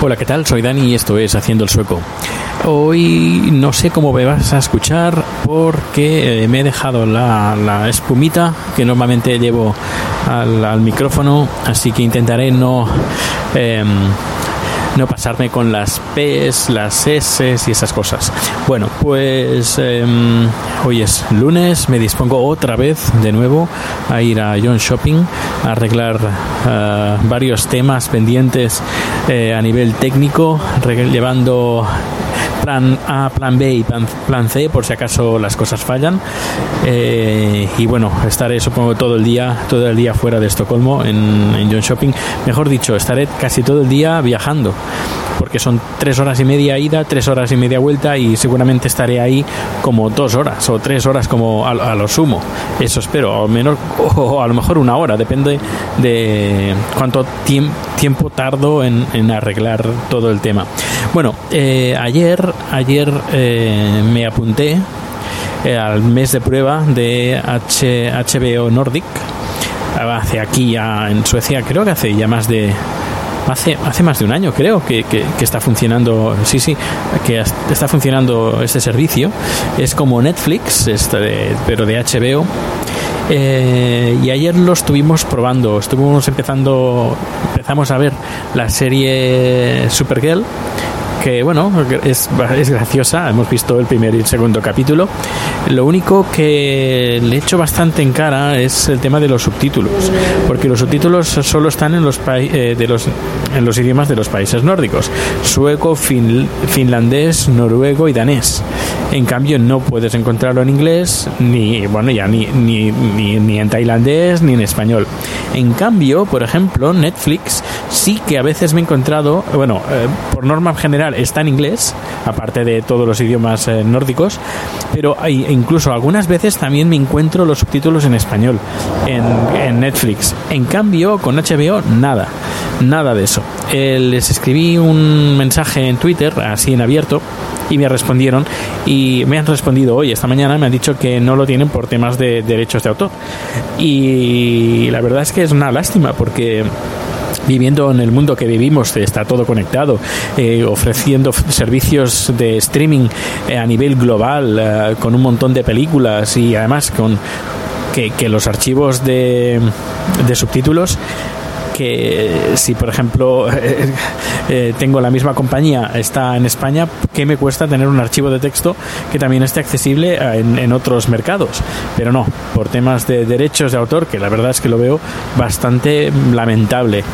Hola, ¿qué tal? Soy Dani y esto es Haciendo el Sueco. Hoy no sé cómo me vas a escuchar porque eh, me he dejado la, espumita que normalmente llevo al, al micrófono, así que intentaré no... em, no pasarme con las P's, las S y esas cosas. Bueno, pues em, hoy es lunes, me dispongo otra vez de nuevo a ir a John Shopping a arreglar eh, varios temas pendientes eh, a nivel técnico, llevando plan A, plan B y plan, C por si acaso las cosas fallan. Eh, y bueno, estaré supongo todo el día, todo el día fuera de Estocolmo en, en John Shopping. Mejor dicho, estaré casi todo el día viajando. Porque son tres horas y media ida, tres horas y media vuelta y seguramente estaré ahí como dos horas o tres horas como a, a lo sumo. Eso espero, o menos, o a lo mejor una hora, depende de cuánto tiemp- tiempo tardo en, en arreglar todo el tema. Bueno, eh, ayer, ayer eh, me apunté eh, al mes de prueba de H- HBO Nordic. Hace aquí ya en Suecia, creo que hace ya más de hace, hace más de un año creo que, que- está funcionando sí sí que está funcionando este servicio. Es como Netflix este pero de HBO Eh, y ayer lo estuvimos probando estuvimos empezando empezamos a ver la serie Supergirl que bueno, es, es graciosa, hemos visto el primer y el segundo capítulo. Lo único que le echo bastante en cara es el tema de los subtítulos, porque los subtítulos solo están en los, pai- eh, de los, en los idiomas de los países nórdicos, sueco, fin- finlandés, noruego y danés. En cambio, no puedes encontrarlo en inglés, ni, bueno, ya ni, ni, ni, ni en tailandés, ni en español. En cambio, por ejemplo, Netflix sí que a veces me he encontrado, bueno, eh, por norma general está en inglés, aparte de todos los idiomas eh, nórdicos, pero hay, incluso algunas veces también me encuentro los subtítulos en español en, Netflix. En cambio, con HBO, nada, nada de eso. Eh, les escribí un mensaje en Twitter, así en abierto, y me respondieron y me han respondido hoy esta mañana me han dicho que no lo tienen por temas de derechos de autor y la verdad es que es una lástima porque viviendo en el mundo que vivimos está todo conectado eh, ofreciendo servicios de streaming eh, a nivel global eh, con un montón de películas y además con que, que los archivos de, de subtítulos que si por ejemplo eh, tengo la misma compañía está en España ¿qué me cuesta tener un archivo de texto que también esté accesible eh, en, en otros mercados? Pero no, por temas de derechos de autor, que la verdad es que lo veo bastante lamentable.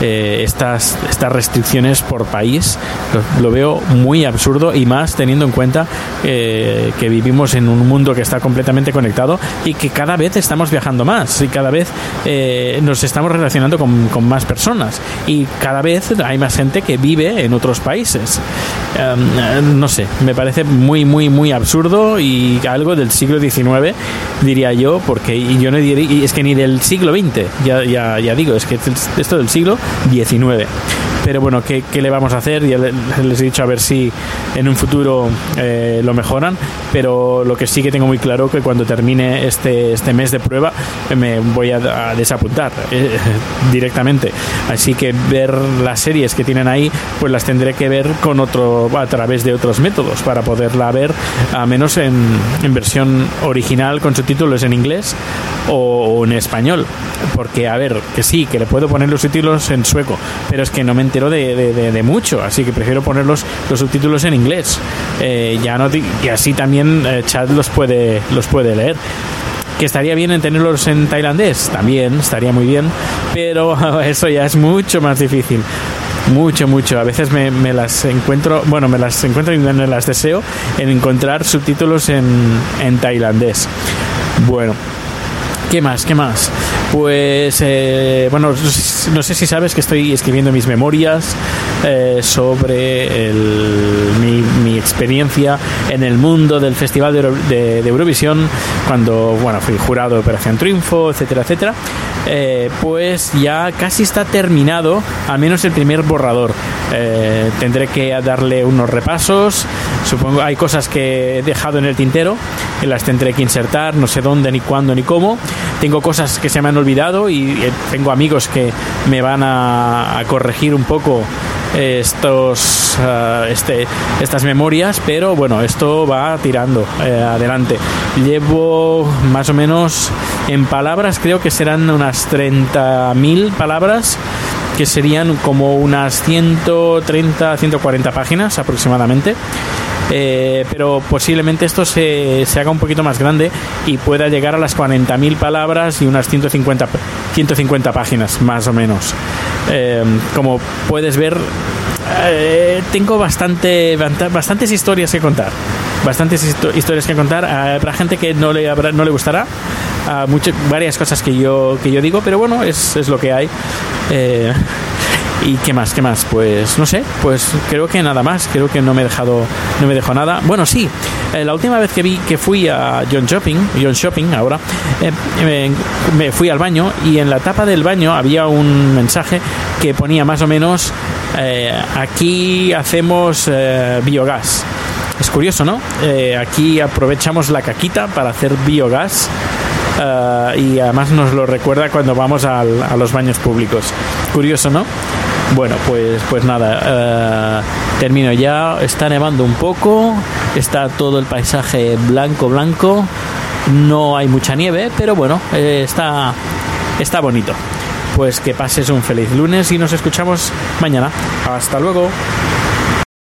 eh, estas, estas restricciones por país lo, lo veo muy absurdo y más teniendo en cuenta eh, que vivimos en un mundo que está completamente conectado y que cada vez estamos viajando más y cada vez eh, nos estamos relacionando con, con más personas y cada vez hay más gente que vive en otros países. Um, no sé, me parece muy, muy, muy absurdo y algo del siglo XIX, diría yo, porque y yo no diría, y es que ni del siglo XX, ya, ya, ya digo, es que es esto del siglo XIX. Pero bueno, ¿qué, qué le vamos a hacer? Ya le- les he dicho a ver si en un futuro eh, lo mejoran, pero lo que sí que tengo muy claro que cuando termine este, este mes de prueba eh, me voy a, a desapuntar eh, directamente. Así que ver las series que tienen ahí, pues las tendré que ver con otro a través de otros métodos para poderla ver, a menos en, en versión original con subtítulos en inglés o, o en español. Porque, a ver, que sí, que le puedo poner los subtítulos en sueco, pero es que no me entero de, de- mucho, así que prefiero poner los, los subtítulos en inglés. Eh, ya no, y así también eh, Chad los puede, los puede leer. Que estaría bien en tenerlos en tailandés, también estaría muy bien, pero eso ya es mucho más difícil. mucho, mucho. A veces me, me las encuentro, bueno, me las encuentro y me las deseo en encontrar subtítulos en, en tailandés. Bueno, ¿qué más? ¿Qué más? Pues, eh, bueno, no sé si sabes que estoy escribiendo mis memorias eh, sobre el, mi, mi, experiencia en el mundo del Festival de, de, de, Eurovisión, cuando, bueno, fui jurado de Operación Triunfo, etcétera, etcétera. Eh, pues ya casi está terminado, al menos el primer borrador. Eh, tendré que darle unos repasos. Supongo hay cosas que he dejado en el tintero, que las tendré que insertar, no sé dónde, ni cuándo, ni cómo. Tengo cosas que se me han olvidado y eh, tengo amigos que me van a, a corregir un poco estos uh, este, estas memorias pero bueno esto va tirando eh, adelante. Llevo más o menos en palabras creo que serán unas 30.000 palabras que serían como unas 130 140 páginas aproximadamente eh, pero posiblemente esto se, se, haga un poquito más grande y pueda llegar a las 40.000 palabras y unas 150, 150 páginas, más o menos. Eh, como puedes ver, eh, tengo bastante, bastantes historias que contar. Bastantes historias que contar. Habrá gente que no le, habrá, no le gustará. A muchas, varias cosas que yo, que yo digo, pero bueno, es, es lo que hay. ¿Y qué más? ¿Qué más? Pues no sé, pues creo que nada más, creo que no me he dejado, no me dejó nada. Bueno, sí, eh, la última vez que vi que fui a John Shopping, John Shopping ahora, eh, me, me, fui al baño y en la tapa del baño había un mensaje que ponía más o menos, eh, aquí hacemos eh, biogás. Es curioso, ¿no? aquí aprovechamos la caquita para hacer biogás. Uh, y además nos lo recuerda cuando vamos al, a los baños públicos. Curioso, ¿no? Bueno, pues, pues nada, uh, termino ya. Está nevando un poco, está todo el paisaje blanco, blanco. No hay mucha nieve, pero bueno, eh, está, está bonito. Pues que pases un feliz lunes y nos escuchamos mañana. Hasta luego.